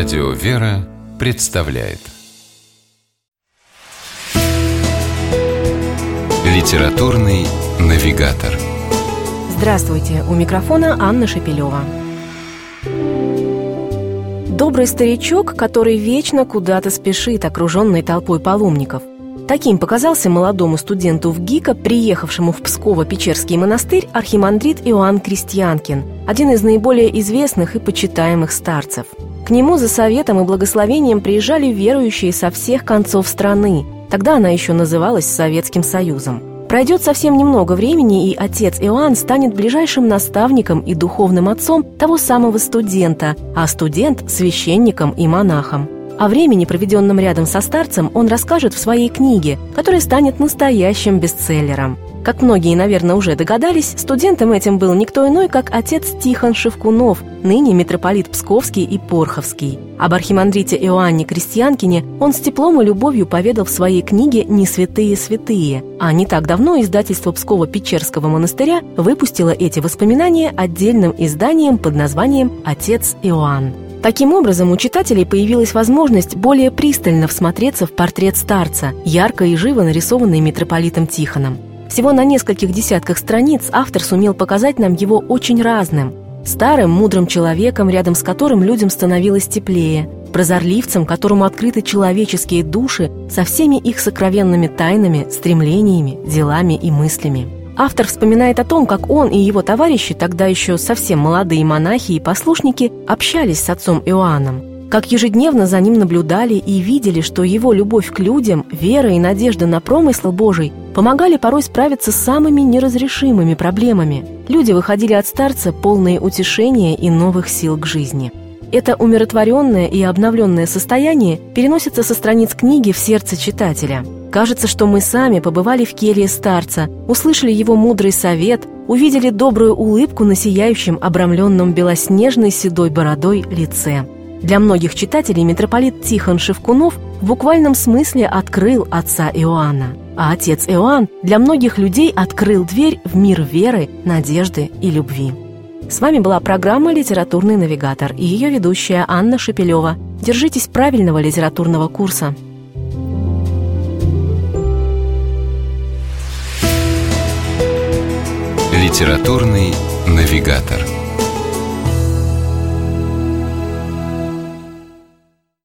Радио «Вера» представляет Литературный навигатор Здравствуйте! У микрофона Анна Шепелева. Добрый старичок, который вечно куда-то спешит, окруженный толпой паломников. Таким показался молодому студенту в ГИКа, приехавшему в Псково-Печерский монастырь, архимандрит Иоанн Крестьянкин, один из наиболее известных и почитаемых старцев – к нему за советом и благословением приезжали верующие со всех концов страны. Тогда она еще называлась Советским Союзом. Пройдет совсем немного времени, и отец Иоанн станет ближайшим наставником и духовным отцом того самого студента, а студент – священником и монахом. О времени, проведенном рядом со старцем, он расскажет в своей книге, которая станет настоящим бестселлером – как многие, наверное, уже догадались, студентом этим был никто иной, как отец Тихон Шевкунов, ныне митрополит Псковский и Порховский. Об архимандрите Иоанне Крестьянкине он с теплом и любовью поведал в своей книге «Не святые святые», а не так давно издательство Пскова-Печерского монастыря выпустило эти воспоминания отдельным изданием под названием «Отец Иоанн». Таким образом, у читателей появилась возможность более пристально всмотреться в портрет старца, ярко и живо нарисованный митрополитом Тихоном. Всего на нескольких десятках страниц автор сумел показать нам его очень разным. Старым, мудрым человеком, рядом с которым людям становилось теплее, прозорливцем, которому открыты человеческие души со всеми их сокровенными тайнами, стремлениями, делами и мыслями. Автор вспоминает о том, как он и его товарищи, тогда еще совсем молодые монахи и послушники, общались с отцом Иоанном как ежедневно за ним наблюдали и видели, что его любовь к людям, вера и надежда на промысл Божий помогали порой справиться с самыми неразрешимыми проблемами. Люди выходили от старца полные утешения и новых сил к жизни. Это умиротворенное и обновленное состояние переносится со страниц книги в сердце читателя. Кажется, что мы сами побывали в келье старца, услышали его мудрый совет, увидели добрую улыбку на сияющем, обрамленном белоснежной седой бородой лице. Для многих читателей митрополит Тихон Шевкунов в буквальном смысле открыл отца Иоанна, а отец Иоанн для многих людей открыл дверь в мир веры, надежды и любви. С вами была программа «Литературный навигатор» и ее ведущая Анна Шепелева. Держитесь правильного литературного курса. «Литературный навигатор»